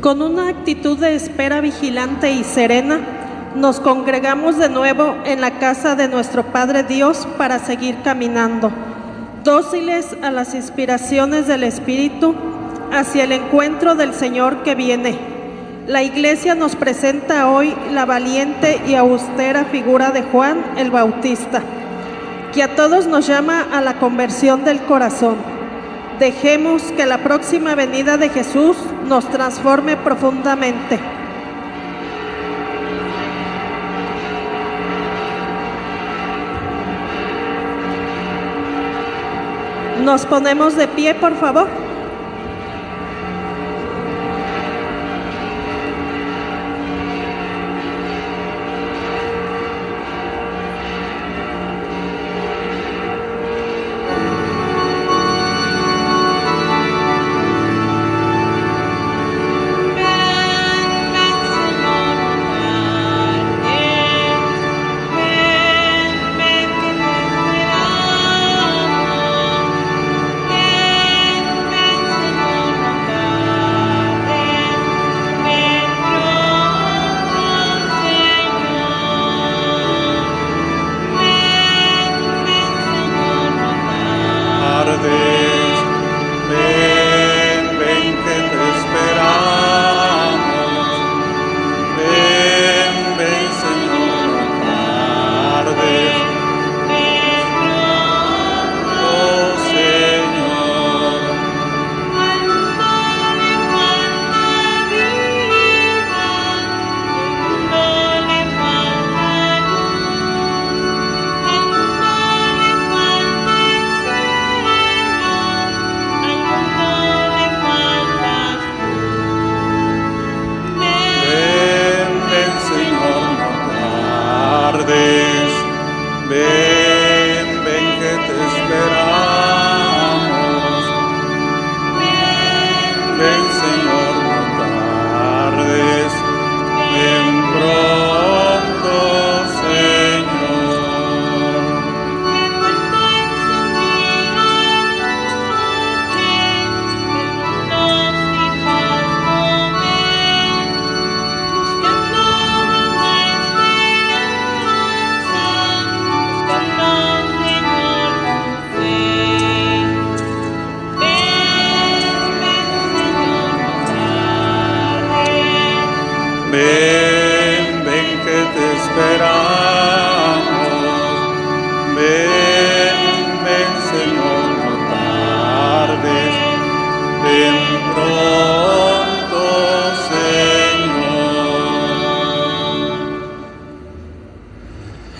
Con una actitud de espera vigilante y serena, nos congregamos de nuevo en la casa de nuestro Padre Dios para seguir caminando, dóciles a las inspiraciones del Espíritu hacia el encuentro del Señor que viene. La Iglesia nos presenta hoy la valiente y austera figura de Juan el Bautista, que a todos nos llama a la conversión del corazón. Dejemos que la próxima venida de Jesús nos transforme profundamente. Nos ponemos de pie, por favor.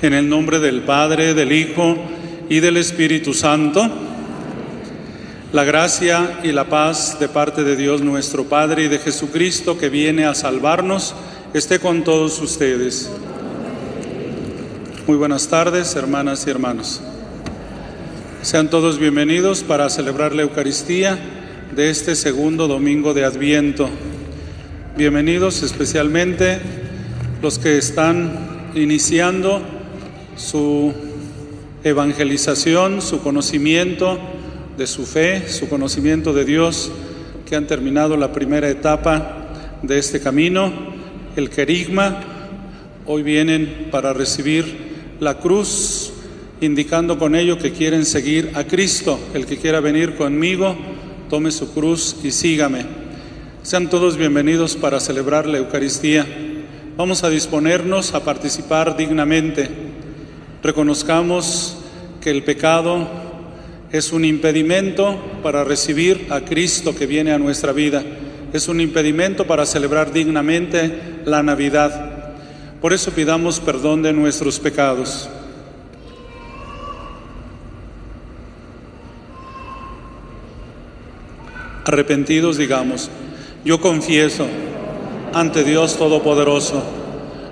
En el nombre del Padre, del Hijo y del Espíritu Santo. La gracia y la paz de parte de Dios nuestro Padre y de Jesucristo que viene a salvarnos esté con todos ustedes. Muy buenas tardes, hermanas y hermanos. Sean todos bienvenidos para celebrar la Eucaristía de este segundo domingo de Adviento. Bienvenidos especialmente los que están iniciando su evangelización, su conocimiento de su fe, su conocimiento de Dios, que han terminado la primera etapa de este camino, el querigma. Hoy vienen para recibir la cruz, indicando con ello que quieren seguir a Cristo. El que quiera venir conmigo, tome su cruz y sígame. Sean todos bienvenidos para celebrar la Eucaristía. Vamos a disponernos a participar dignamente. Reconozcamos que el pecado es un impedimento para recibir a Cristo que viene a nuestra vida. Es un impedimento para celebrar dignamente la Navidad. Por eso pidamos perdón de nuestros pecados. Arrepentidos digamos, yo confieso ante Dios Todopoderoso,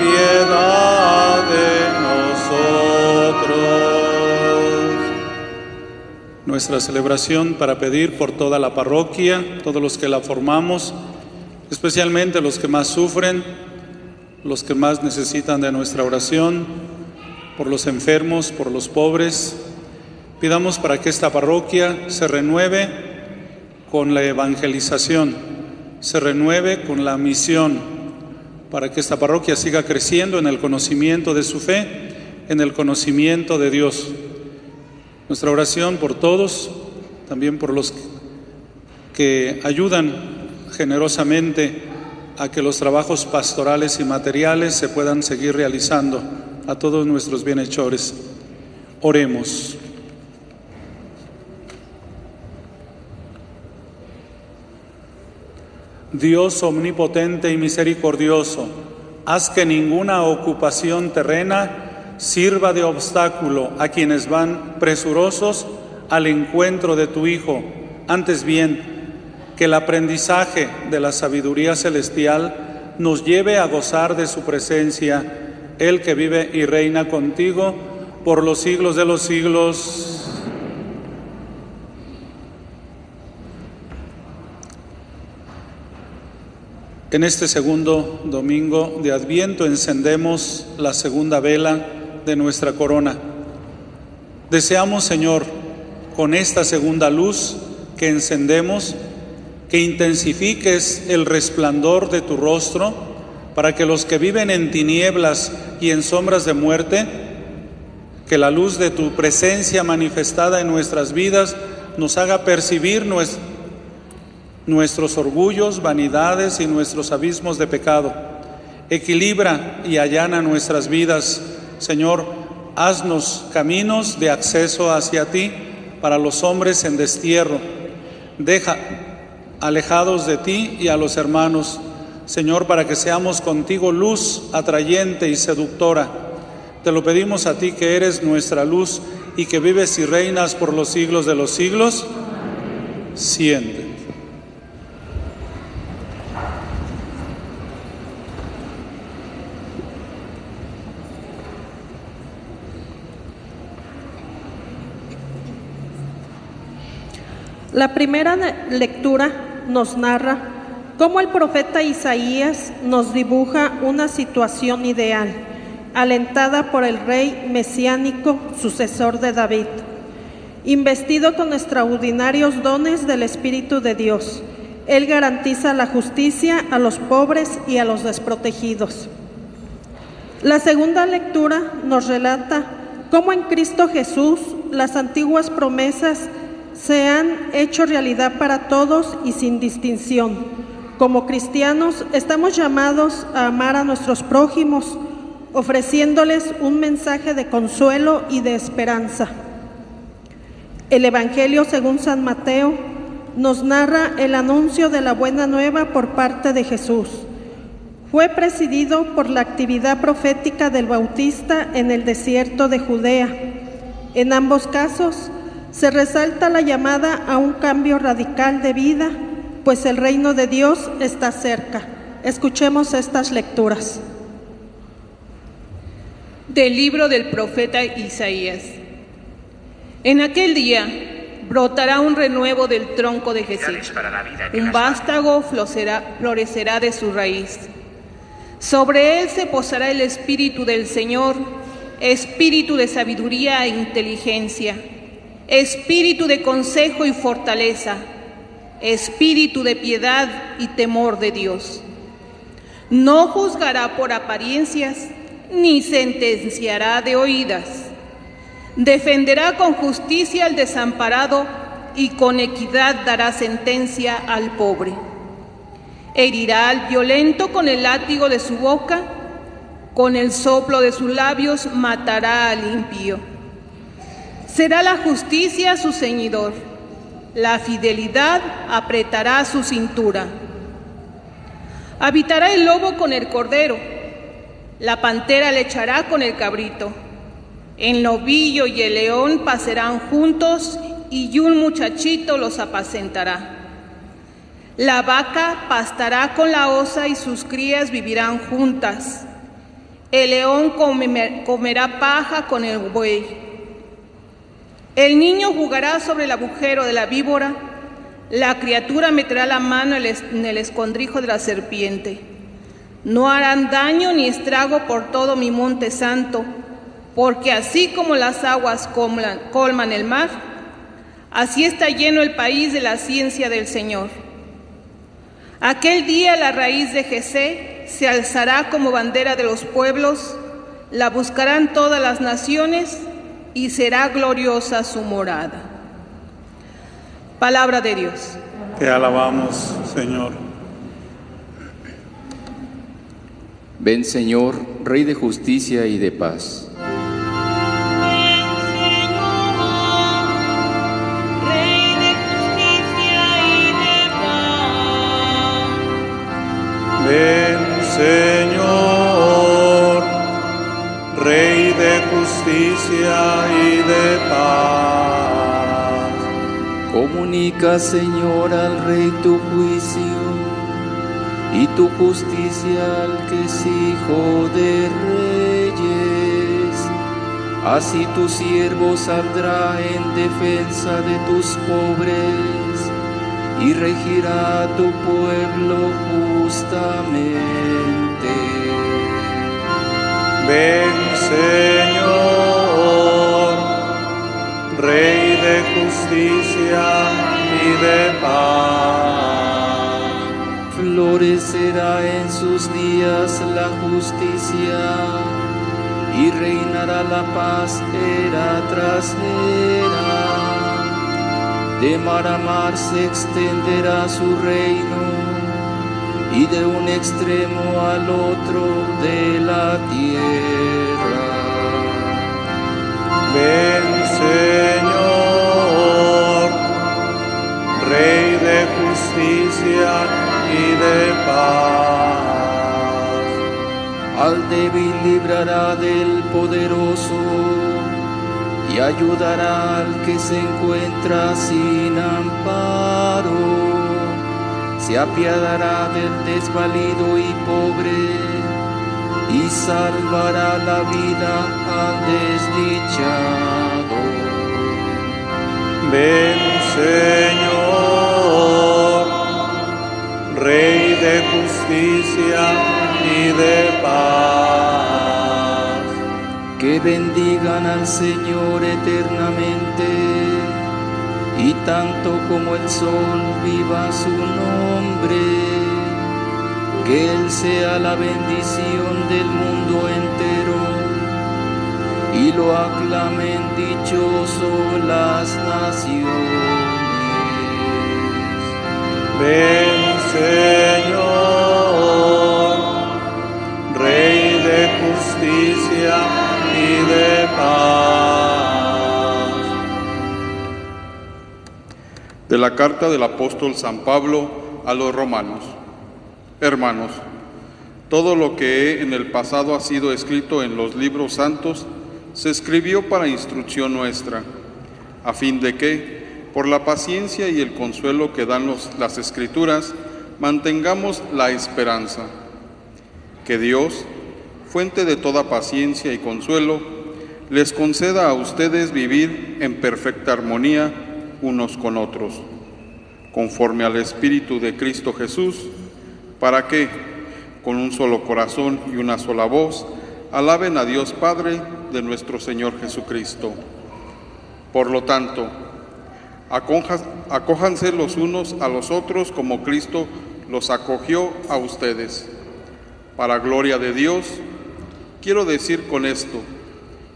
Piedad de nosotros. Nuestra celebración para pedir por toda la parroquia, todos los que la formamos, especialmente los que más sufren, los que más necesitan de nuestra oración, por los enfermos, por los pobres. Pidamos para que esta parroquia se renueve con la evangelización, se renueve con la misión, para que esta parroquia siga creciendo en el conocimiento de su fe, en el conocimiento de Dios. Nuestra oración por todos, también por los que ayudan generosamente a que los trabajos pastorales y materiales se puedan seguir realizando a todos nuestros bienhechores. Oremos. Dios omnipotente y misericordioso, haz que ninguna ocupación terrena sirva de obstáculo a quienes van presurosos al encuentro de tu Hijo. Antes bien, que el aprendizaje de la sabiduría celestial nos lleve a gozar de su presencia, Él que vive y reina contigo por los siglos de los siglos. En este segundo domingo de Adviento encendemos la segunda vela de nuestra corona. Deseamos, Señor, con esta segunda luz que encendemos, que intensifiques el resplandor de tu rostro para que los que viven en tinieblas y en sombras de muerte, que la luz de tu presencia manifestada en nuestras vidas nos haga percibir nues- nuestros orgullos, vanidades y nuestros abismos de pecado. Equilibra y allana nuestras vidas, Señor, haznos caminos de acceso hacia ti para los hombres en destierro. Deja alejados de ti y a los hermanos, Señor, para que seamos contigo luz atrayente y seductora. Te lo pedimos a ti que eres nuestra luz y que vives y reinas por los siglos de los siglos. Siente. La primera lectura nos narra cómo el profeta Isaías nos dibuja una situación ideal, alentada por el rey mesiánico, sucesor de David, investido con extraordinarios dones del Espíritu de Dios. Él garantiza la justicia a los pobres y a los desprotegidos. La segunda lectura nos relata cómo en Cristo Jesús las antiguas promesas se han hecho realidad para todos y sin distinción. Como cristianos estamos llamados a amar a nuestros prójimos, ofreciéndoles un mensaje de consuelo y de esperanza. El Evangelio según San Mateo nos narra el anuncio de la buena nueva por parte de Jesús. Fue presidido por la actividad profética del Bautista en el desierto de Judea. En ambos casos se resalta la llamada a un cambio radical de vida, pues el reino de Dios está cerca. Escuchemos estas lecturas. Del libro del profeta Isaías. En aquel día brotará un renuevo del tronco de Jesús. Un vástago florecerá, florecerá de su raíz. Sobre él se posará el espíritu del Señor, espíritu de sabiduría e inteligencia, espíritu de consejo y fortaleza, espíritu de piedad y temor de Dios. No juzgará por apariencias, ni sentenciará de oídas. Defenderá con justicia al desamparado y con equidad dará sentencia al pobre. Herirá al violento con el látigo de su boca, con el soplo de sus labios matará al impío. Será la justicia su ceñidor, la fidelidad apretará su cintura. Habitará el lobo con el cordero, la pantera le echará con el cabrito. El novillo y el león pasarán juntos y un muchachito los apacentará. La vaca pastará con la osa y sus crías vivirán juntas. El león come- comerá paja con el buey. El niño jugará sobre el agujero de la víbora. La criatura meterá la mano en el escondrijo de la serpiente. No harán daño ni estrago por todo mi monte santo, porque así como las aguas colman, colman el mar, así está lleno el país de la ciencia del Señor. Aquel día la raíz de Jesé se alzará como bandera de los pueblos, la buscarán todas las naciones y será gloriosa su morada. Palabra de Dios. Te alabamos, Señor. Ven Señor, Rey de justicia y de paz. Ven, Señor, Rey de justicia y de paz. Ven, Señor, justicia y de paz. Comunica Señor al Rey tu juicio y tu justicia al que es hijo de reyes. Así tu siervo saldrá en defensa de tus pobres y regirá tu pueblo justamente. Ven, Señor, Rey de justicia y de paz. Florecerá en sus días la justicia y reinará la paz era tras era. De mar a mar se extenderá su reino y de un extremo al otro de la tierra. Ven, Señor, Rey de justicia y de paz. Al débil librará del poderoso y ayudará al que se encuentra sin amparo. Se apiadará del desvalido y pobre y salvará la vida al desdichado. Ven, Señor, Rey de justicia y de paz. que bendigan al Señor eternamente tanto como el sol viva su nombre, que Él sea la bendición del mundo entero y lo aclamen dichoso las naciones. Ven, Señor, Rey de justicia y de paz. De la carta del apóstol San Pablo a los romanos. Hermanos, todo lo que en el pasado ha sido escrito en los libros santos se escribió para instrucción nuestra, a fin de que, por la paciencia y el consuelo que dan las escrituras, mantengamos la esperanza. Que Dios, fuente de toda paciencia y consuelo, les conceda a ustedes vivir en perfecta armonía unos con otros, conforme al Espíritu de Cristo Jesús, para que, con un solo corazón y una sola voz, alaben a Dios Padre de nuestro Señor Jesucristo. Por lo tanto, acójanse los unos a los otros como Cristo los acogió a ustedes. Para gloria de Dios, quiero decir con esto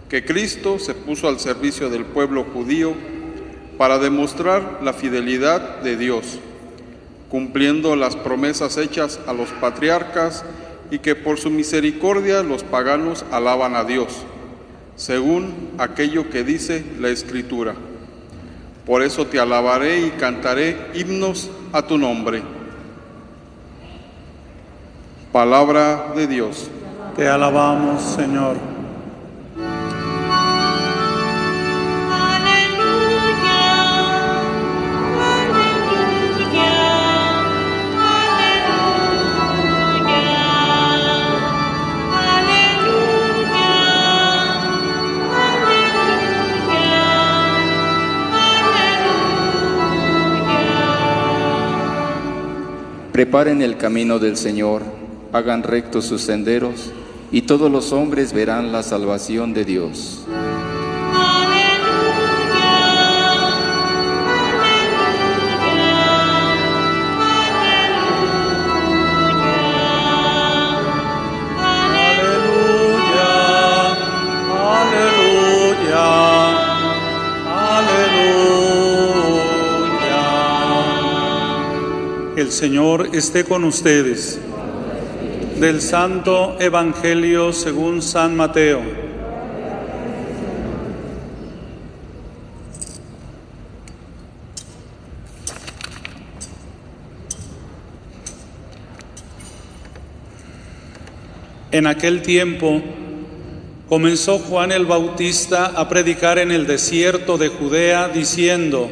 que Cristo se puso al servicio del pueblo judío para demostrar la fidelidad de Dios, cumpliendo las promesas hechas a los patriarcas y que por su misericordia los paganos alaban a Dios, según aquello que dice la Escritura. Por eso te alabaré y cantaré himnos a tu nombre. Palabra de Dios. Te alabamos, Señor. Preparen el camino del Señor, hagan rectos sus senderos, y todos los hombres verán la salvación de Dios. El Señor esté con ustedes. Del Santo Evangelio según San Mateo. En aquel tiempo comenzó Juan el Bautista a predicar en el desierto de Judea diciendo,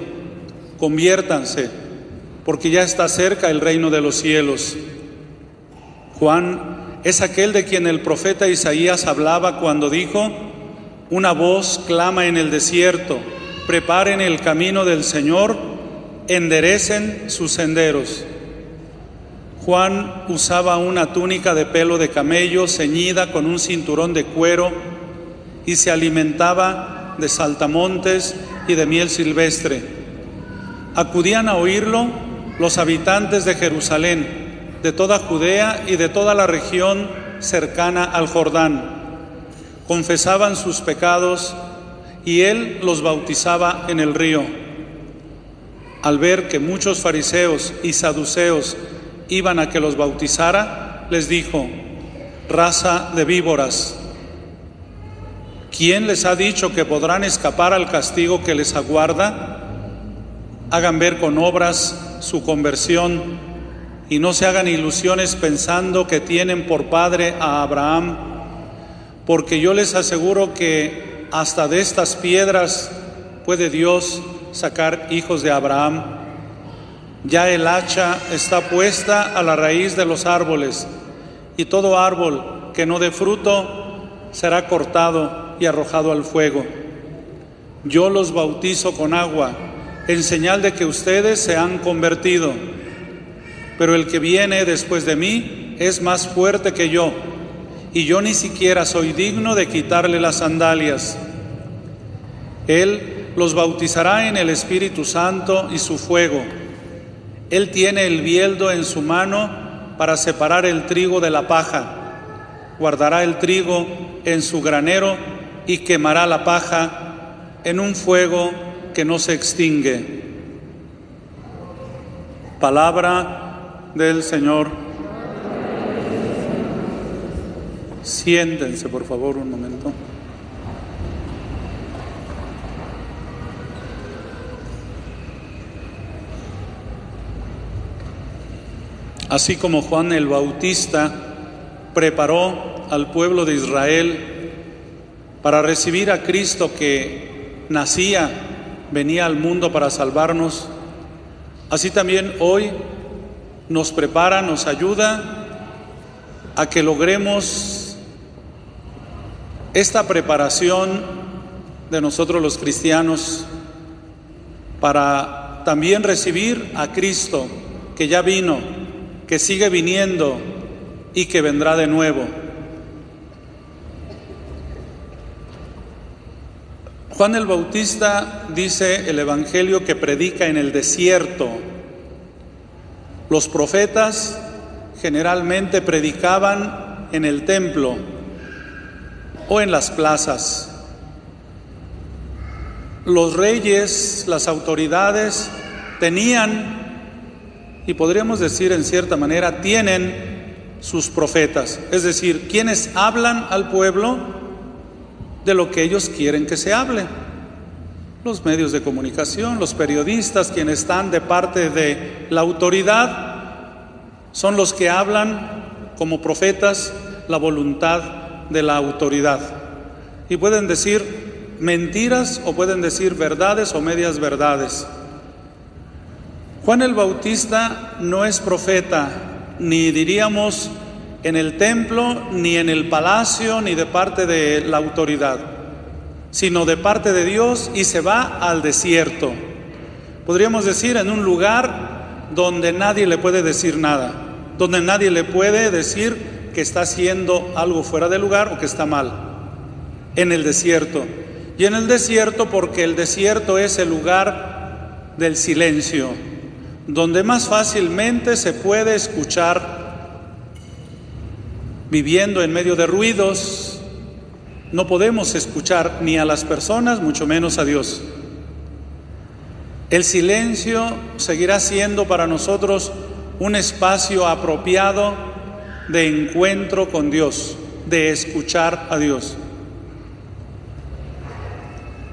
conviértanse, porque ya está cerca el reino de los cielos. Juan es aquel de quien el profeta Isaías hablaba cuando dijo, una voz clama en el desierto, preparen el camino del Señor, enderecen sus senderos. Juan usaba una túnica de pelo de camello ceñida con un cinturón de cuero y se alimentaba de saltamontes y de miel silvestre. Acudían a oírlo los habitantes de Jerusalén, de toda Judea y de toda la región cercana al Jordán. Confesaban sus pecados y él los bautizaba en el río. Al ver que muchos fariseos y saduceos iban a que los bautizara, les dijo, raza de víboras, ¿quién les ha dicho que podrán escapar al castigo que les aguarda? Hagan ver con obras su conversión y no se hagan ilusiones pensando que tienen por padre a Abraham, porque yo les aseguro que hasta de estas piedras puede Dios sacar hijos de Abraham. Ya el hacha está puesta a la raíz de los árboles, y todo árbol que no dé fruto será cortado y arrojado al fuego. Yo los bautizo con agua, en señal de que ustedes se han convertido, pero el que viene después de mí es más fuerte que yo, y yo ni siquiera soy digno de quitarle las sandalias. Él los bautizará en el Espíritu Santo y su fuego. Él tiene el bieldo en su mano para separar el trigo de la paja. Guardará el trigo en su granero y quemará la paja en un fuego que no se extingue. Palabra del Señor. Siéntense, por favor, un momento. Así como Juan el Bautista preparó al pueblo de Israel para recibir a Cristo que nacía, venía al mundo para salvarnos, así también hoy nos prepara, nos ayuda a que logremos esta preparación de nosotros los cristianos para también recibir a Cristo que ya vino, que sigue viniendo y que vendrá de nuevo. Juan el Bautista dice el Evangelio que predica en el desierto. Los profetas generalmente predicaban en el templo o en las plazas. Los reyes, las autoridades tenían, y podríamos decir en cierta manera, tienen sus profetas, es decir, quienes hablan al pueblo de lo que ellos quieren que se hable. Los medios de comunicación, los periodistas, quienes están de parte de la autoridad, son los que hablan como profetas la voluntad de la autoridad. Y pueden decir mentiras o pueden decir verdades o medias verdades. Juan el Bautista no es profeta, ni diríamos en el templo, ni en el palacio, ni de parte de la autoridad, sino de parte de Dios y se va al desierto. Podríamos decir en un lugar donde nadie le puede decir nada, donde nadie le puede decir que está haciendo algo fuera de lugar o que está mal, en el desierto. Y en el desierto porque el desierto es el lugar del silencio, donde más fácilmente se puede escuchar viviendo en medio de ruidos, no podemos escuchar ni a las personas, mucho menos a Dios. El silencio seguirá siendo para nosotros un espacio apropiado de encuentro con Dios, de escuchar a Dios.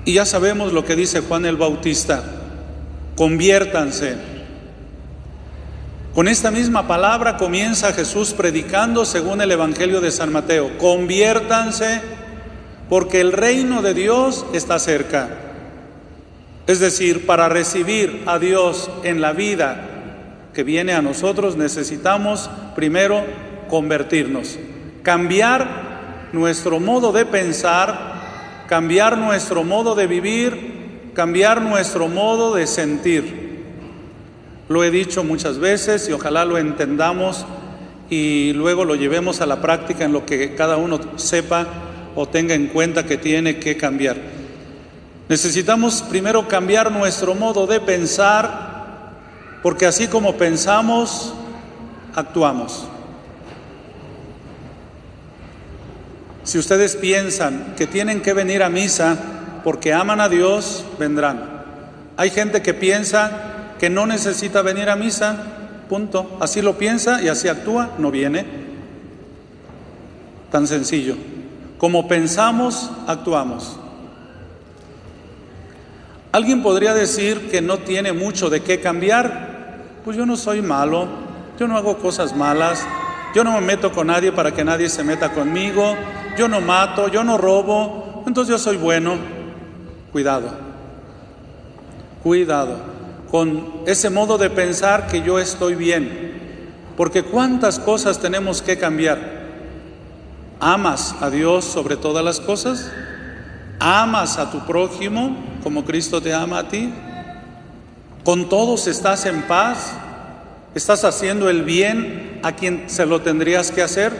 Y ya sabemos lo que dice Juan el Bautista, conviértanse. Con esta misma palabra comienza Jesús predicando según el Evangelio de San Mateo, conviértanse porque el reino de Dios está cerca. Es decir, para recibir a Dios en la vida que viene a nosotros necesitamos primero convertirnos, cambiar nuestro modo de pensar, cambiar nuestro modo de vivir, cambiar nuestro modo de sentir. Lo he dicho muchas veces y ojalá lo entendamos y luego lo llevemos a la práctica en lo que cada uno sepa o tenga en cuenta que tiene que cambiar. Necesitamos primero cambiar nuestro modo de pensar, porque así como pensamos, actuamos. Si ustedes piensan que tienen que venir a misa porque aman a Dios, vendrán. Hay gente que piensa que no necesita venir a misa, punto. Así lo piensa y así actúa, no viene. Tan sencillo. Como pensamos, actuamos. Alguien podría decir que no tiene mucho de qué cambiar. Pues yo no soy malo, yo no hago cosas malas, yo no me meto con nadie para que nadie se meta conmigo, yo no mato, yo no robo, entonces yo soy bueno. Cuidado, cuidado con ese modo de pensar que yo estoy bien, porque cuántas cosas tenemos que cambiar. ¿Amas a Dios sobre todas las cosas? ¿Amas a tu prójimo como Cristo te ama a ti? ¿Con todos estás en paz? ¿Estás haciendo el bien a quien se lo tendrías que hacer?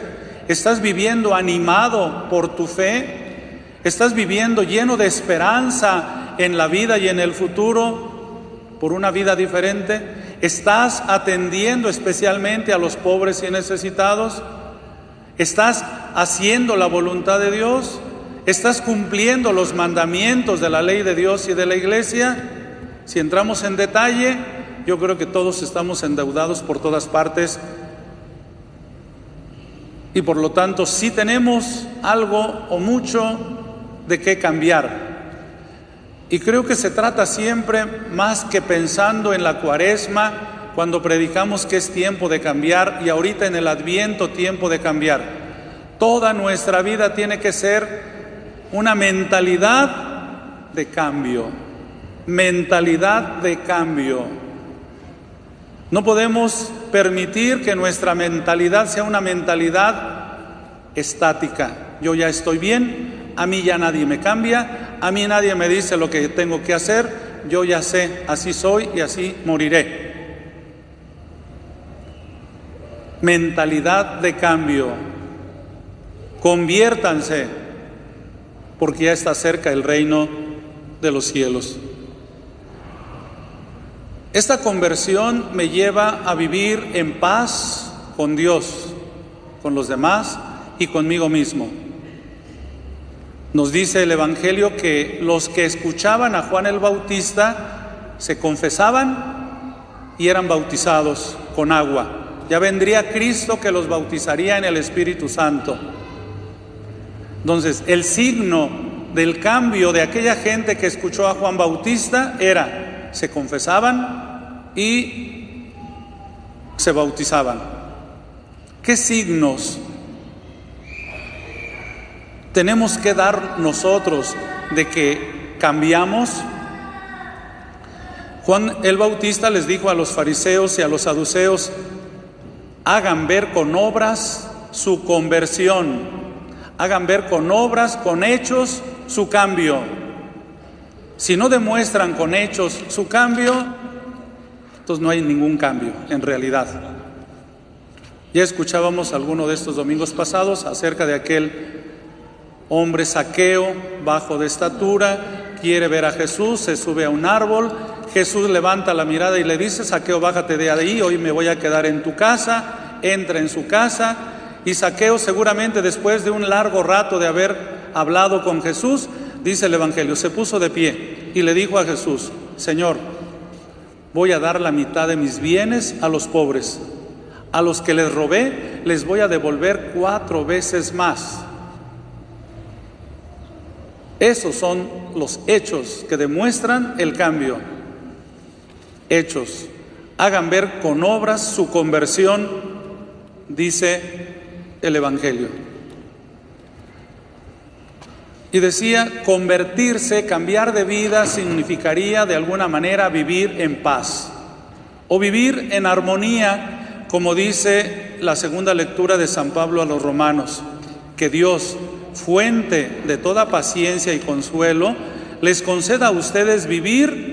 ¿Estás viviendo animado por tu fe? ¿Estás viviendo lleno de esperanza en la vida y en el futuro por una vida diferente? ¿Estás atendiendo especialmente a los pobres y necesitados? ¿Estás haciendo la voluntad de Dios? ¿Estás cumpliendo los mandamientos de la ley de Dios y de la iglesia? Si entramos en detalle, yo creo que todos estamos endeudados por todas partes y por lo tanto sí tenemos algo o mucho de qué cambiar. Y creo que se trata siempre más que pensando en la cuaresma, cuando predicamos que es tiempo de cambiar y ahorita en el adviento tiempo de cambiar. Toda nuestra vida tiene que ser una mentalidad de cambio, mentalidad de cambio. No podemos permitir que nuestra mentalidad sea una mentalidad estática. Yo ya estoy bien, a mí ya nadie me cambia, a mí nadie me dice lo que tengo que hacer, yo ya sé, así soy y así moriré. Mentalidad de cambio. Conviértanse porque ya está cerca el reino de los cielos. Esta conversión me lleva a vivir en paz con Dios, con los demás y conmigo mismo. Nos dice el Evangelio que los que escuchaban a Juan el Bautista se confesaban y eran bautizados con agua. Ya vendría Cristo que los bautizaría en el Espíritu Santo. Entonces, el signo del cambio de aquella gente que escuchó a Juan Bautista era, se confesaban y se bautizaban. ¿Qué signos tenemos que dar nosotros de que cambiamos? Juan el Bautista les dijo a los fariseos y a los saduceos, hagan ver con obras su conversión, hagan ver con obras, con hechos, su cambio. Si no demuestran con hechos su cambio, entonces no hay ningún cambio en realidad. Ya escuchábamos alguno de estos domingos pasados acerca de aquel hombre saqueo, bajo de estatura, quiere ver a Jesús, se sube a un árbol, Jesús levanta la mirada y le dice, saqueo, bájate de ahí, hoy me voy a quedar en tu casa, entra en su casa, y saqueo seguramente después de un largo rato de haber hablado con Jesús, dice el Evangelio, se puso de pie y le dijo a Jesús, Señor, voy a dar la mitad de mis bienes a los pobres, a los que les robé les voy a devolver cuatro veces más. Esos son los hechos que demuestran el cambio. Hechos. Hagan ver con obras su conversión, dice el Evangelio. Y decía, convertirse, cambiar de vida, significaría de alguna manera vivir en paz o vivir en armonía, como dice la segunda lectura de San Pablo a los romanos, que Dios, fuente de toda paciencia y consuelo, les conceda a ustedes vivir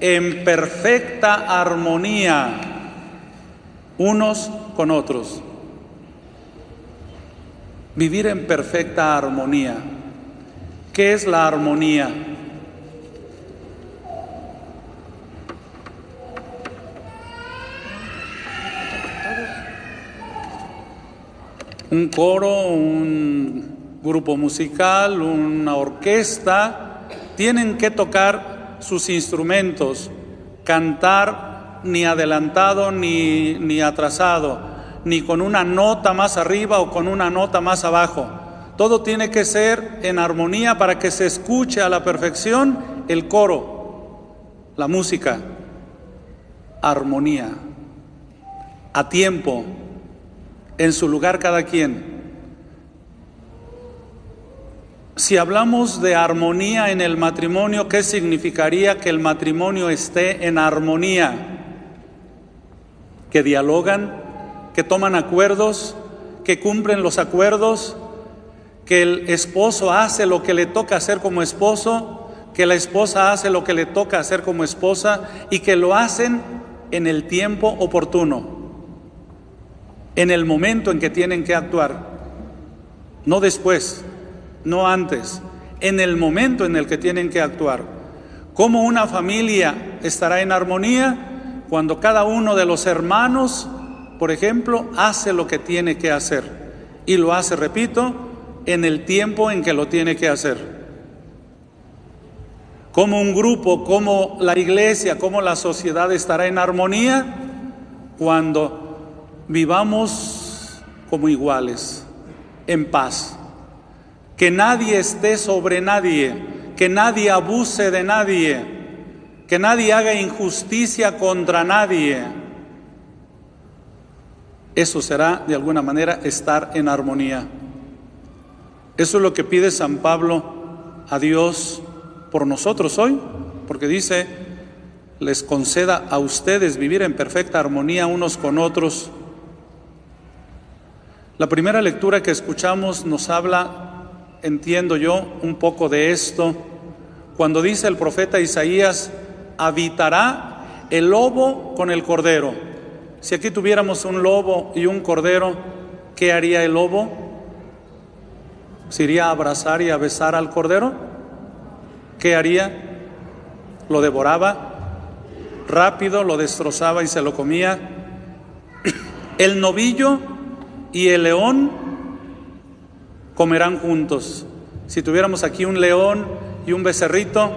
en perfecta armonía unos con otros. Vivir en perfecta armonía. ¿Qué es la armonía? Un coro, un grupo musical, una orquesta, tienen que tocar sus instrumentos, cantar ni adelantado ni, ni atrasado, ni con una nota más arriba o con una nota más abajo. Todo tiene que ser en armonía para que se escuche a la perfección el coro, la música, armonía, a tiempo, en su lugar cada quien. Si hablamos de armonía en el matrimonio, ¿qué significaría que el matrimonio esté en armonía? Que dialogan, que toman acuerdos, que cumplen los acuerdos, que el esposo hace lo que le toca hacer como esposo, que la esposa hace lo que le toca hacer como esposa y que lo hacen en el tiempo oportuno, en el momento en que tienen que actuar, no después, no antes, en el momento en el que tienen que actuar. ¿Cómo una familia estará en armonía? Cuando cada uno de los hermanos, por ejemplo, hace lo que tiene que hacer. Y lo hace, repito, en el tiempo en que lo tiene que hacer. Como un grupo, como la iglesia, como la sociedad estará en armonía cuando vivamos como iguales, en paz. Que nadie esté sobre nadie, que nadie abuse de nadie, que nadie haga injusticia contra nadie. Eso será, de alguna manera, estar en armonía. Eso es lo que pide San Pablo a Dios por nosotros hoy, porque dice, les conceda a ustedes vivir en perfecta armonía unos con otros. La primera lectura que escuchamos nos habla, entiendo yo, un poco de esto, cuando dice el profeta Isaías, habitará el lobo con el cordero. Si aquí tuviéramos un lobo y un cordero, ¿qué haría el lobo? ¿Se iría a abrazar y a besar al cordero? ¿qué haría? Lo devoraba rápido, lo destrozaba y se lo comía. El novillo y el león comerán juntos. Si tuviéramos aquí un león y un becerrito,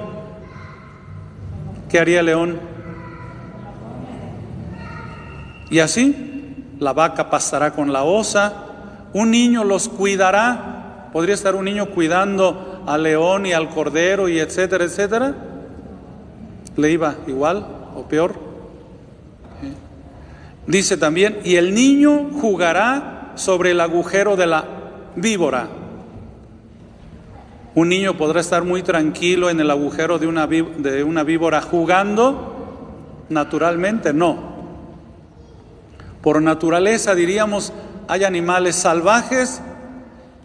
¿qué haría el león? Y así, la vaca pastará con la osa, un niño los cuidará. Podría estar un niño cuidando al león y al cordero y etcétera, etcétera. Le iba igual o peor. Dice también, y el niño jugará sobre el agujero de la víbora. Un niño podrá estar muy tranquilo en el agujero de una, de una víbora jugando, naturalmente no. Por naturaleza diríamos, hay animales salvajes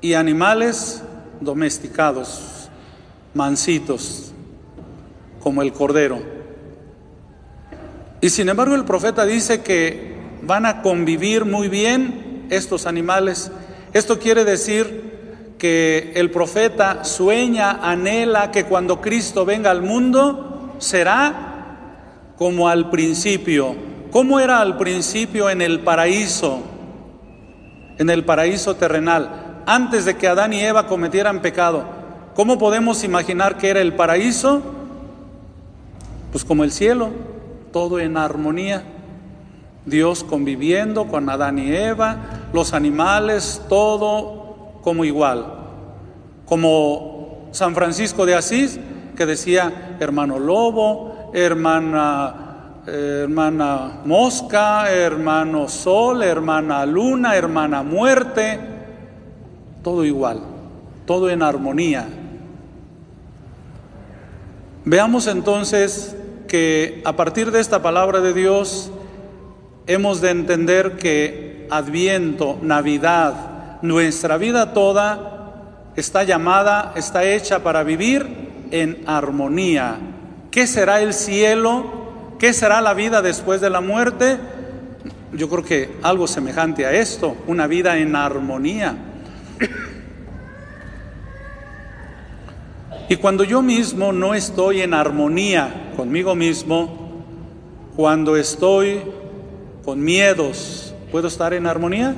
y animales domesticados, mansitos, como el cordero. Y sin embargo el profeta dice que van a convivir muy bien estos animales. Esto quiere decir que el profeta sueña, anhela que cuando Cristo venga al mundo será como al principio. ¿Cómo era al principio en el paraíso? En el paraíso terrenal, antes de que Adán y Eva cometieran pecado. ¿Cómo podemos imaginar que era el paraíso? Pues como el cielo, todo en armonía. Dios conviviendo con Adán y Eva, los animales, todo como igual. Como San Francisco de Asís, que decía hermano lobo, hermana, hermana mosca, hermano sol, hermana luna, hermana muerte, todo igual, todo en armonía. Veamos entonces que a partir de esta palabra de Dios hemos de entender que Adviento, Navidad, nuestra vida toda está llamada, está hecha para vivir en armonía. ¿Qué será el cielo? ¿Qué será la vida después de la muerte? Yo creo que algo semejante a esto, una vida en armonía. Y cuando yo mismo no estoy en armonía conmigo mismo, cuando estoy con miedos, ¿puedo estar en armonía?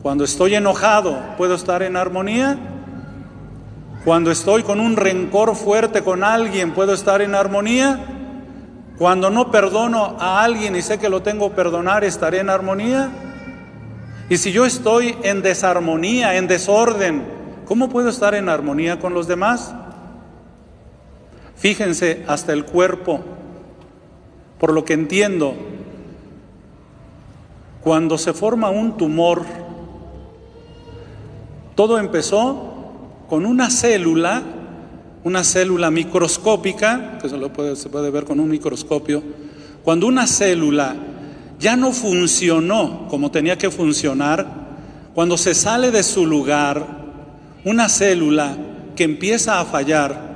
Cuando estoy enojado, ¿puedo estar en armonía? Cuando estoy con un rencor fuerte con alguien, ¿puedo estar en armonía? Cuando no perdono a alguien y sé que lo tengo que perdonar, ¿estaré en armonía? Y si yo estoy en desarmonía, en desorden, ¿cómo puedo estar en armonía con los demás? Fíjense, hasta el cuerpo, por lo que entiendo, cuando se forma un tumor, todo empezó con una célula, una célula microscópica, que se, lo puede, se puede ver con un microscopio, cuando una célula ya no funcionó como tenía que funcionar, cuando se sale de su lugar, una célula que empieza a fallar,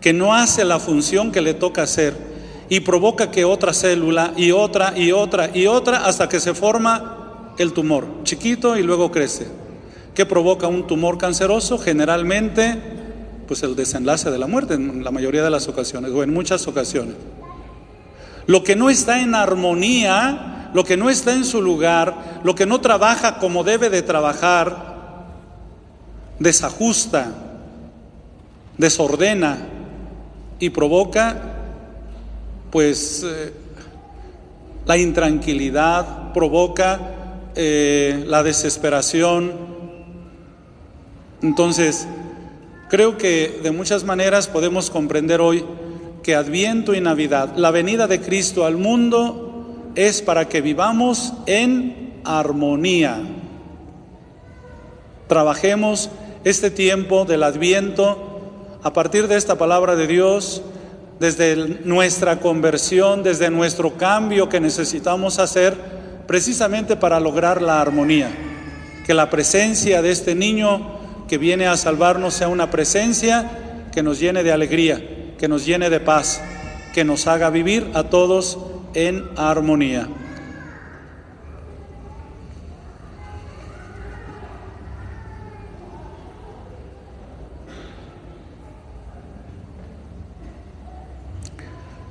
que no hace la función que le toca hacer y provoca que otra célula y otra y otra y otra hasta que se forma el tumor, chiquito y luego crece. ¿Qué provoca un tumor canceroso? Generalmente, pues el desenlace de la muerte en la mayoría de las ocasiones o en muchas ocasiones. Lo que no está en armonía, lo que no está en su lugar, lo que no trabaja como debe de trabajar, desajusta, desordena y provoca pues eh, la intranquilidad, provoca eh, la desesperación. Entonces, creo que de muchas maneras podemos comprender hoy que Adviento y Navidad, la venida de Cristo al mundo, es para que vivamos en armonía. Trabajemos este tiempo del Adviento a partir de esta palabra de Dios, desde nuestra conversión, desde nuestro cambio que necesitamos hacer precisamente para lograr la armonía. Que la presencia de este niño que viene a salvarnos sea una presencia que nos llene de alegría, que nos llene de paz, que nos haga vivir a todos en armonía.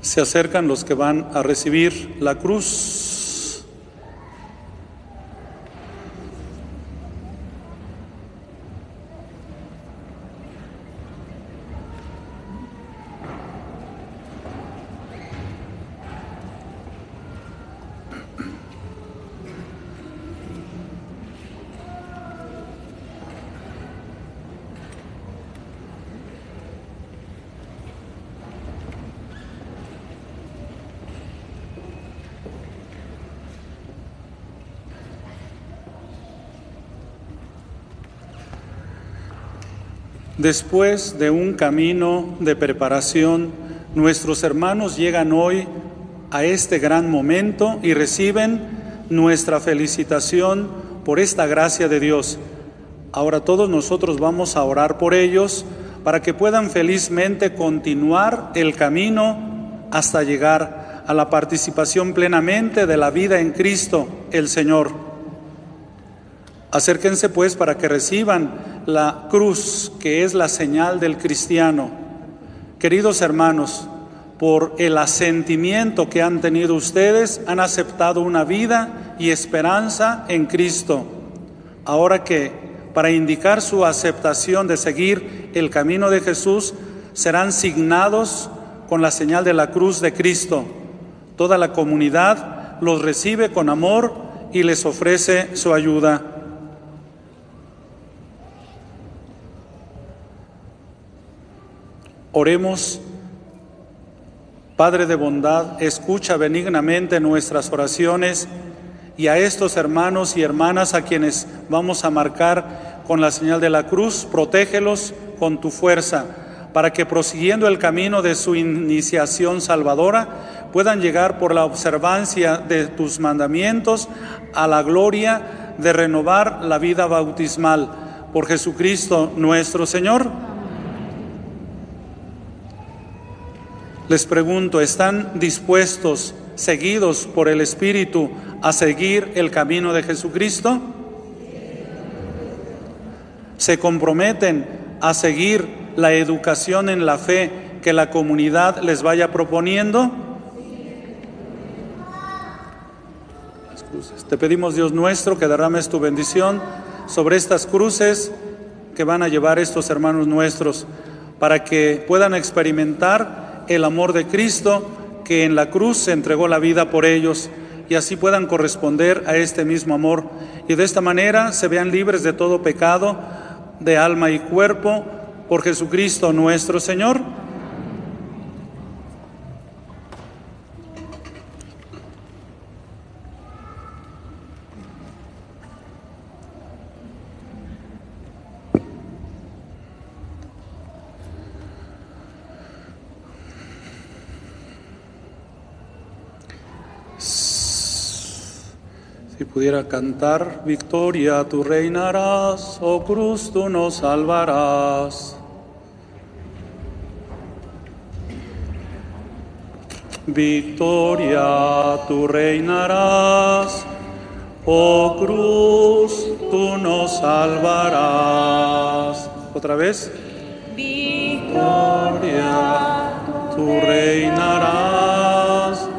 Se acercan los que van a recibir la cruz. Después de un camino de preparación, nuestros hermanos llegan hoy a este gran momento y reciben nuestra felicitación por esta gracia de Dios. Ahora todos nosotros vamos a orar por ellos para que puedan felizmente continuar el camino hasta llegar a la participación plenamente de la vida en Cristo el Señor. Acérquense pues para que reciban la cruz que es la señal del cristiano. Queridos hermanos, por el asentimiento que han tenido ustedes, han aceptado una vida y esperanza en Cristo. Ahora que, para indicar su aceptación de seguir el camino de Jesús, serán signados con la señal de la cruz de Cristo. Toda la comunidad los recibe con amor y les ofrece su ayuda. Oremos. Padre de bondad, escucha benignamente nuestras oraciones y a estos hermanos y hermanas a quienes vamos a marcar con la señal de la cruz, protégelos con tu fuerza, para que prosiguiendo el camino de su iniciación salvadora, puedan llegar por la observancia de tus mandamientos a la gloria de renovar la vida bautismal. Por Jesucristo nuestro Señor. Les pregunto, ¿están dispuestos, seguidos por el Espíritu, a seguir el camino de Jesucristo? ¿Se comprometen a seguir la educación en la fe que la comunidad les vaya proponiendo? Te pedimos, Dios nuestro, que derrames tu bendición sobre estas cruces que van a llevar estos hermanos nuestros, para que puedan experimentar el amor de Cristo que en la cruz se entregó la vida por ellos y así puedan corresponder a este mismo amor y de esta manera se vean libres de todo pecado de alma y cuerpo por Jesucristo nuestro Señor. Pudiera cantar, victoria tú reinarás, oh cruz tú nos salvarás. Victoria tú reinarás, oh cruz tú nos salvarás. Otra vez. Victoria tú reinarás,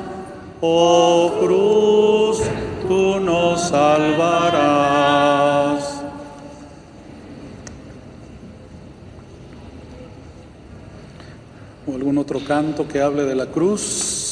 oh cruz tú nos salvarás. ¿O algún otro canto que hable de la cruz?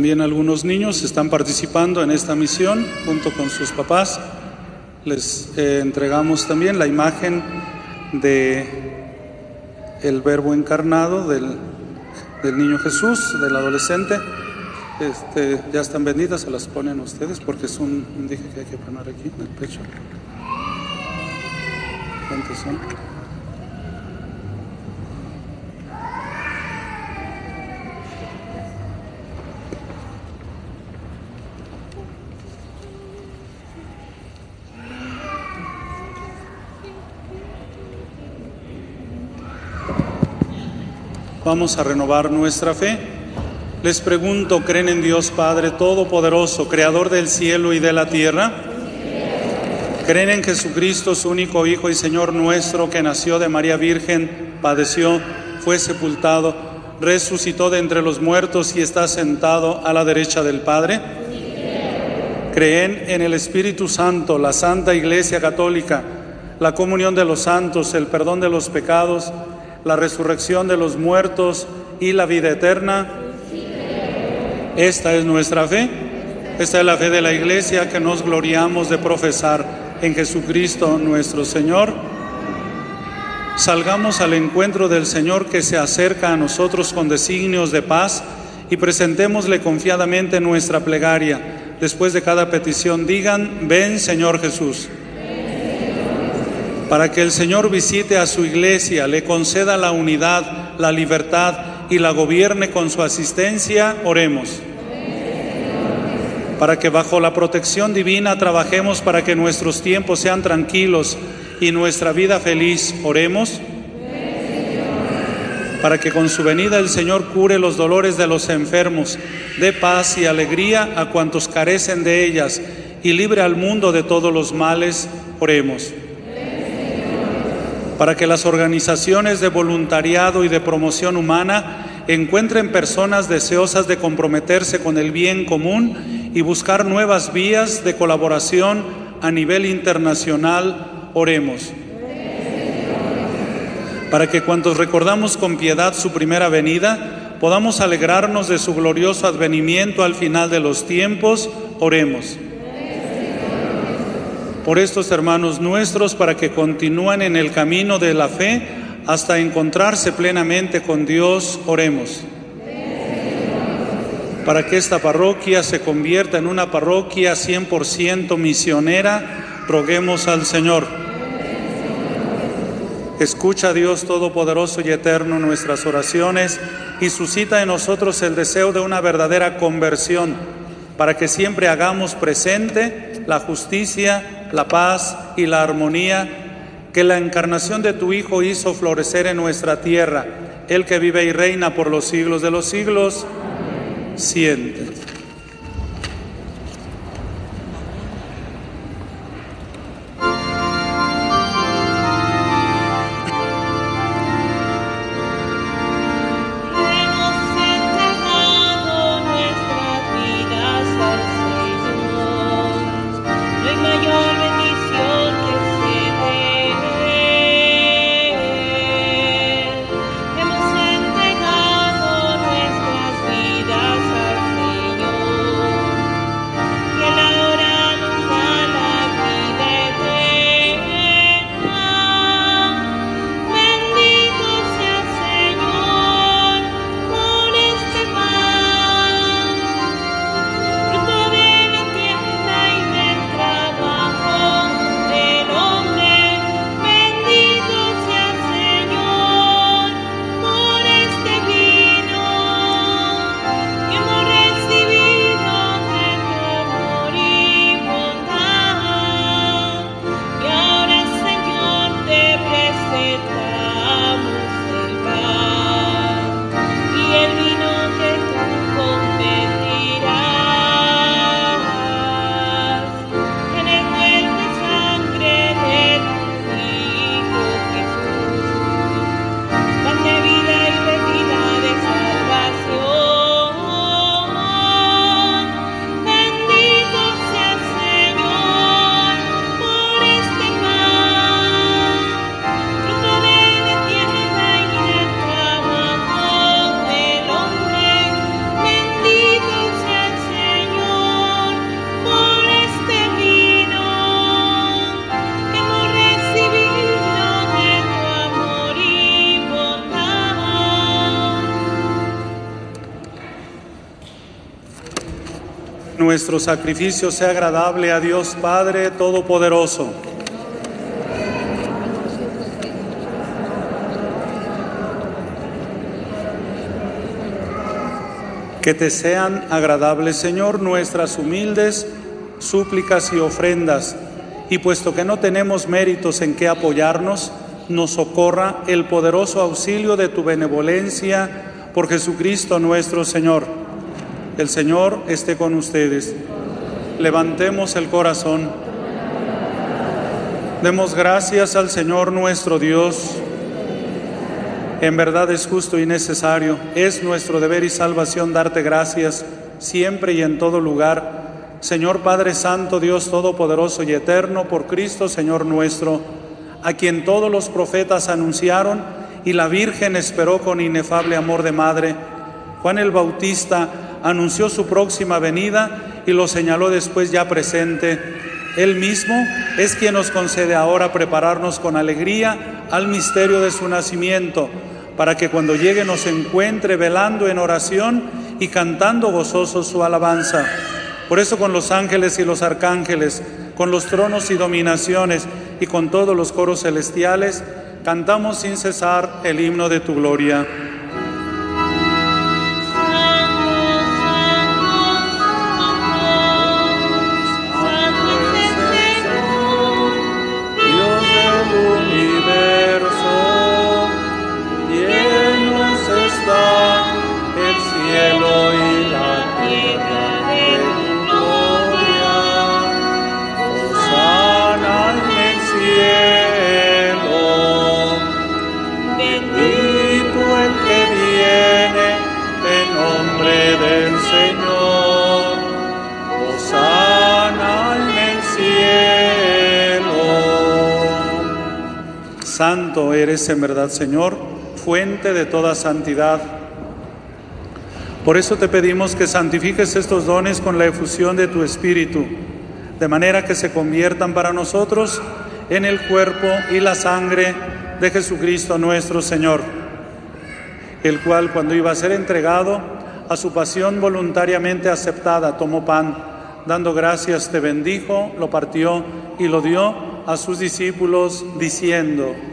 También algunos niños están participando en esta misión junto con sus papás. Les eh, entregamos también la imagen de el verbo encarnado del, del niño Jesús, del adolescente. Este, ya están vendidas, se las ponen ustedes porque es un, dije que hay que poner aquí en el pecho. ¿Cuántos son? Vamos a renovar nuestra fe. Les pregunto, ¿creen en Dios Padre Todopoderoso, Creador del cielo y de la tierra? ¿Creen en Jesucristo, su único Hijo y Señor nuestro, que nació de María Virgen, padeció, fue sepultado, resucitó de entre los muertos y está sentado a la derecha del Padre? ¿Creen en el Espíritu Santo, la Santa Iglesia Católica, la comunión de los santos, el perdón de los pecados, la resurrección de los muertos y la vida eterna? Esta es nuestra fe. Esta es la fe de la Iglesia que nos gloriamos de profesar en Jesucristo nuestro Señor. Salgamos al encuentro del Señor que se acerca a nosotros con designios de paz y presentémosle confiadamente nuestra plegaria. Después de cada petición digan, ven Señor Jesús. Para que el Señor visite a su iglesia, le conceda la unidad, la libertad y la gobierne con su asistencia, oremos. Para que bajo la protección divina trabajemos para que nuestros tiempos sean tranquilos y nuestra vida feliz, oremos. Para que con su venida el Señor cure los dolores de los enfermos, dé paz y alegría a cuantos carecen de ellas y libre al mundo de todos los males, oremos para que las organizaciones de voluntariado y de promoción humana encuentren personas deseosas de comprometerse con el bien común y buscar nuevas vías de colaboración a nivel internacional, oremos. Para que cuantos recordamos con piedad su primera venida, podamos alegrarnos de su glorioso advenimiento al final de los tiempos, oremos por estos hermanos nuestros para que continúen en el camino de la fe hasta encontrarse plenamente con Dios, oremos. Para que esta parroquia se convierta en una parroquia 100% misionera, roguemos al Señor. Escucha Dios Todopoderoso y Eterno nuestras oraciones y suscita en nosotros el deseo de una verdadera conversión, para que siempre hagamos presente la justicia, la paz y la armonía que la encarnación de tu Hijo hizo florecer en nuestra tierra, el que vive y reina por los siglos de los siglos, siente. Nuestro sacrificio sea agradable a Dios Padre Todopoderoso. Que te sean agradables, Señor, nuestras humildes súplicas y ofrendas, y puesto que no tenemos méritos en que apoyarnos, nos socorra el poderoso auxilio de tu benevolencia por Jesucristo nuestro Señor. El Señor esté con ustedes. Levantemos el corazón. Demos gracias al Señor nuestro Dios. En verdad es justo y necesario, es nuestro deber y salvación darte gracias siempre y en todo lugar. Señor Padre Santo, Dios Todopoderoso y Eterno, por Cristo Señor nuestro, a quien todos los profetas anunciaron y la Virgen esperó con inefable amor de madre. Juan el Bautista anunció su próxima venida y lo señaló después ya presente. Él mismo es quien nos concede ahora prepararnos con alegría al misterio de su nacimiento, para que cuando llegue nos encuentre velando en oración y cantando gozoso su alabanza. Por eso con los ángeles y los arcángeles, con los tronos y dominaciones y con todos los coros celestiales, cantamos sin cesar el himno de tu gloria. Santo eres en verdad, Señor, fuente de toda santidad. Por eso te pedimos que santifiques estos dones con la efusión de tu Espíritu, de manera que se conviertan para nosotros en el cuerpo y la sangre de Jesucristo nuestro Señor, el cual cuando iba a ser entregado a su pasión voluntariamente aceptada, tomó pan, dando gracias te bendijo, lo partió y lo dio a sus discípulos, diciendo,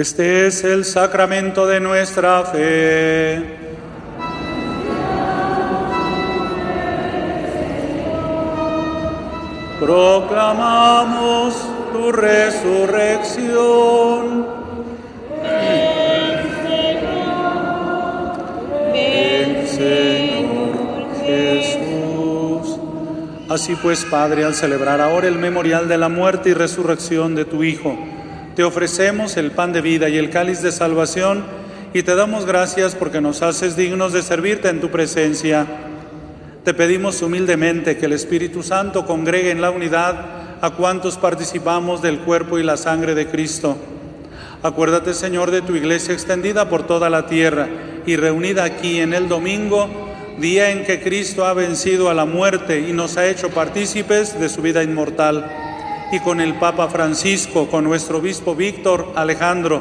Este es el sacramento de nuestra fe. Proclamamos tu resurrección. Ven, Señor Jesús. Así pues, Padre, al celebrar ahora el memorial de la muerte y resurrección de tu Hijo, te ofrecemos el pan de vida y el cáliz de salvación y te damos gracias porque nos haces dignos de servirte en tu presencia. Te pedimos humildemente que el Espíritu Santo congregue en la unidad a cuantos participamos del cuerpo y la sangre de Cristo. Acuérdate, Señor, de tu iglesia extendida por toda la tierra y reunida aquí en el domingo, día en que Cristo ha vencido a la muerte y nos ha hecho partícipes de su vida inmortal y con el Papa Francisco, con nuestro obispo Víctor Alejandro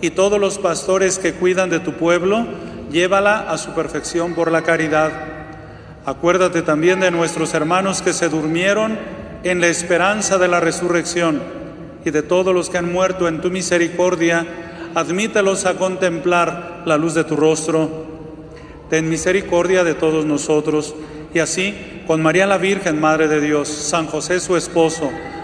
y todos los pastores que cuidan de tu pueblo, llévala a su perfección por la caridad. Acuérdate también de nuestros hermanos que se durmieron en la esperanza de la resurrección y de todos los que han muerto en tu misericordia, admítelos a contemplar la luz de tu rostro. Ten misericordia de todos nosotros Y así, con María la Virgen, Madre de Dios, San José su esposo,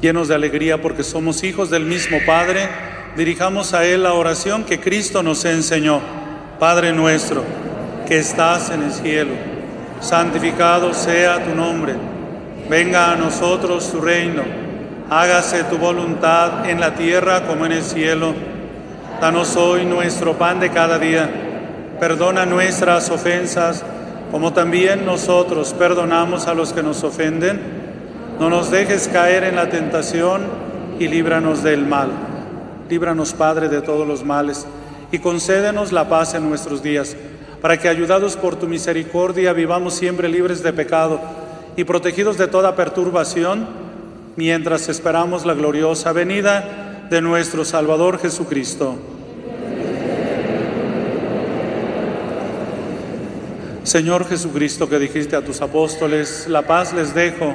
Llenos de alegría porque somos hijos del mismo Padre, dirijamos a Él la oración que Cristo nos enseñó. Padre nuestro, que estás en el cielo, santificado sea tu nombre. Venga a nosotros tu reino. Hágase tu voluntad en la tierra como en el cielo. Danos hoy nuestro pan de cada día. Perdona nuestras ofensas, como también nosotros perdonamos a los que nos ofenden. No nos dejes caer en la tentación y líbranos del mal. Líbranos, Padre, de todos los males y concédenos la paz en nuestros días, para que, ayudados por tu misericordia, vivamos siempre libres de pecado y protegidos de toda perturbación, mientras esperamos la gloriosa venida de nuestro Salvador Jesucristo. Señor Jesucristo, que dijiste a tus apóstoles, la paz les dejo,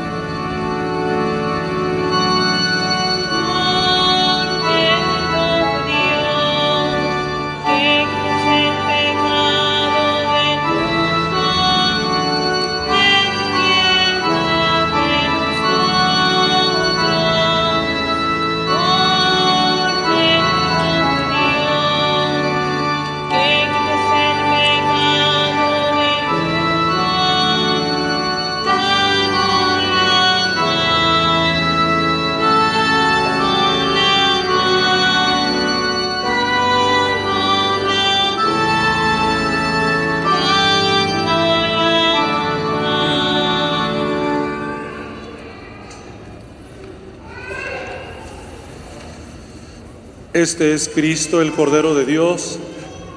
Este es Cristo, el Cordero de Dios,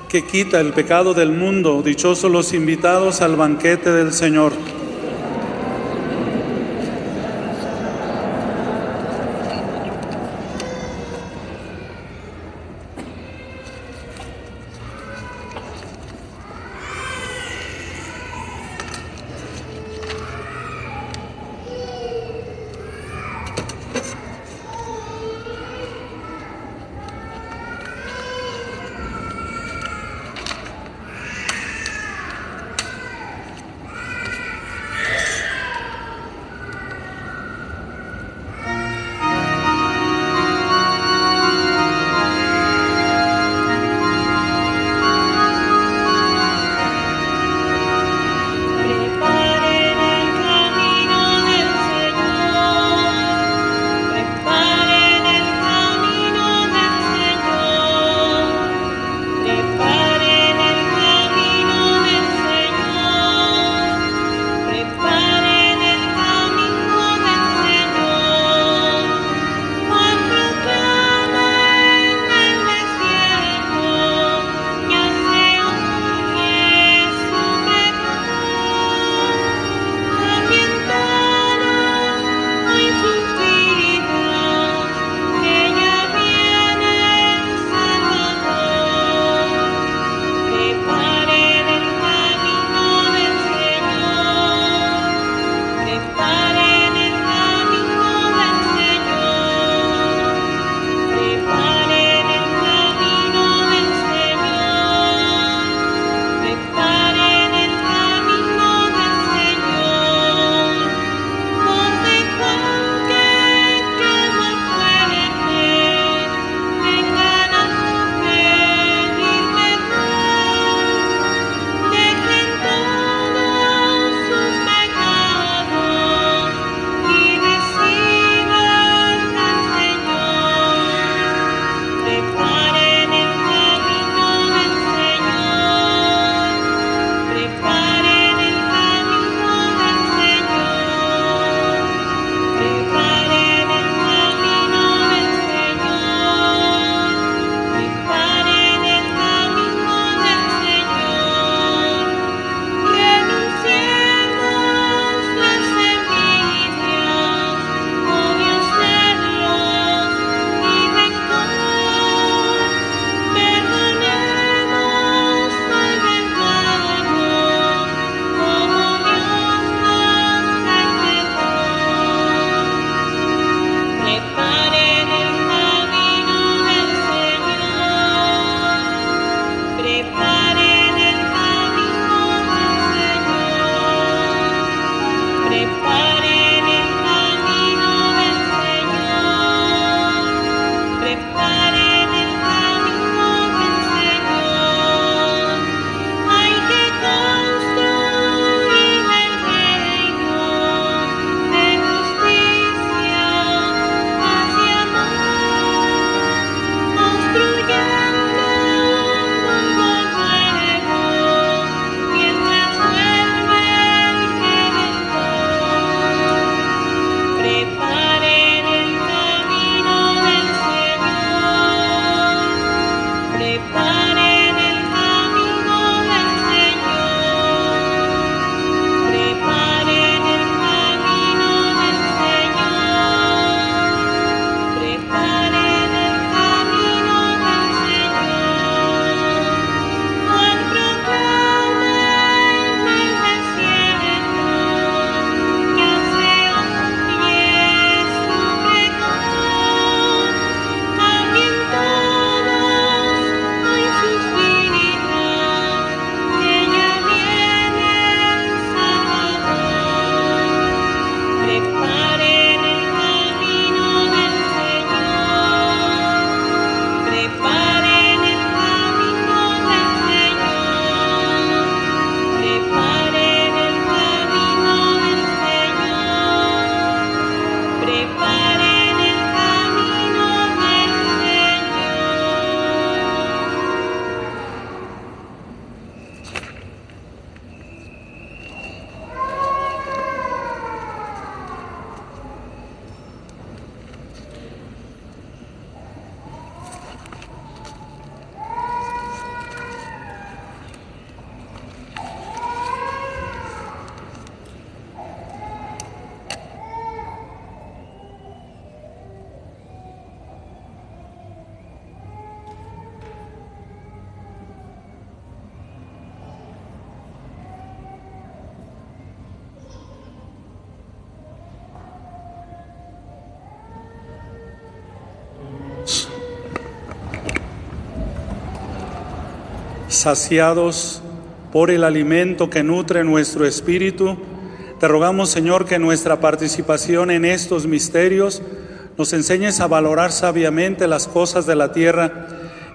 que quita el pecado del mundo. Dichosos los invitados al banquete del Señor. any plan. Saciados por el alimento que nutre nuestro espíritu, te rogamos, Señor, que nuestra participación en estos misterios nos enseñes a valorar sabiamente las cosas de la tierra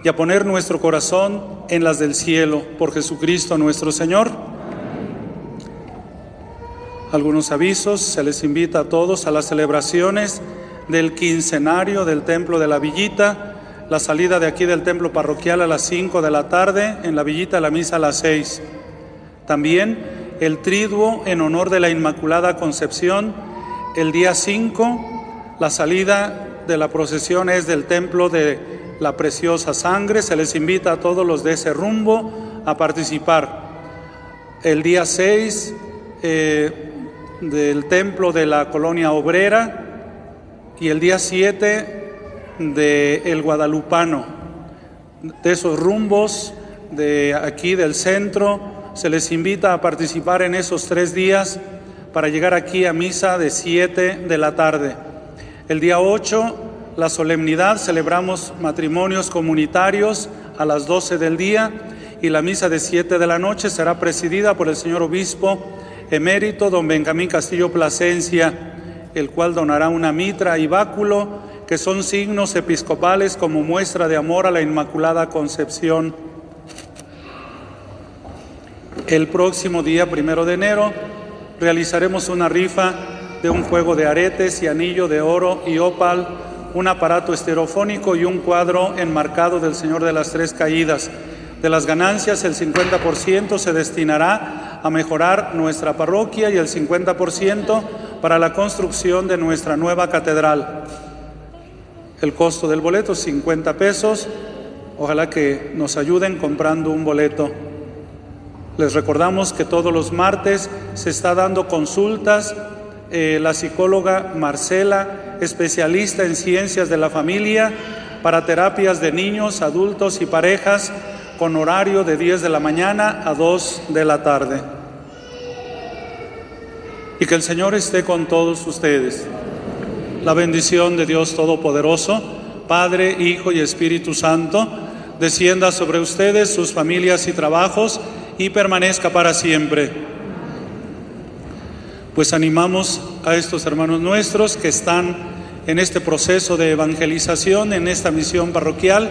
y a poner nuestro corazón en las del cielo, por Jesucristo nuestro Señor. Algunos avisos, se les invita a todos a las celebraciones del quincenario del Templo de la Villita, la salida de aquí del templo parroquial a las 5 de la tarde, en la Villita la misa a las 6. También el triduo en honor de la Inmaculada Concepción, el día 5, la salida de la procesión es del templo de la preciosa sangre, se les invita a todos los de ese rumbo a participar. El día 6, eh, del templo de la colonia obrera y el día 7 de el guadalupano. De esos rumbos de aquí del centro se les invita a participar en esos tres días para llegar aquí a misa de 7 de la tarde. El día 8, la solemnidad, celebramos matrimonios comunitarios a las 12 del día y la misa de 7 de la noche será presidida por el señor obispo emérito don Benjamín Castillo Plasencia, el cual donará una mitra y báculo, que son signos episcopales como muestra de amor a la Inmaculada Concepción. El próximo día, primero de enero, realizaremos una rifa de un juego de aretes y anillo de oro y opal, un aparato estereofónico y un cuadro enmarcado del Señor de las Tres Caídas. De las ganancias, el 50% se destinará a mejorar nuestra parroquia y el 50% para la construcción de nuestra nueva catedral. El costo del boleto, 50 pesos. Ojalá que nos ayuden comprando un boleto. Les recordamos que todos los martes se está dando consultas. Eh, la psicóloga Marcela, especialista en ciencias de la familia, para terapias de niños, adultos y parejas con horario de 10 de la mañana a 2 de la tarde. Y que el Señor esté con todos ustedes. La bendición de Dios Todopoderoso, Padre, Hijo y Espíritu Santo, descienda sobre ustedes, sus familias y trabajos y permanezca para siempre. Pues animamos a estos hermanos nuestros que están en este proceso de evangelización, en esta misión parroquial,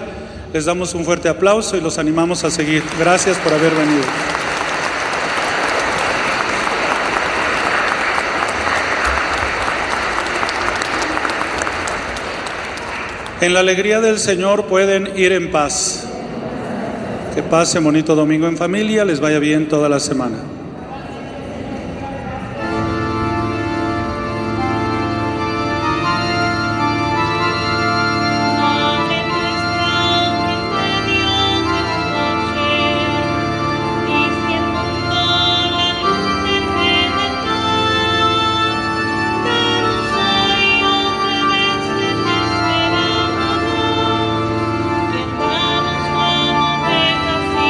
les damos un fuerte aplauso y los animamos a seguir. Gracias por haber venido. En la alegría del Señor pueden ir en paz. Que pase bonito domingo en familia, les vaya bien toda la semana.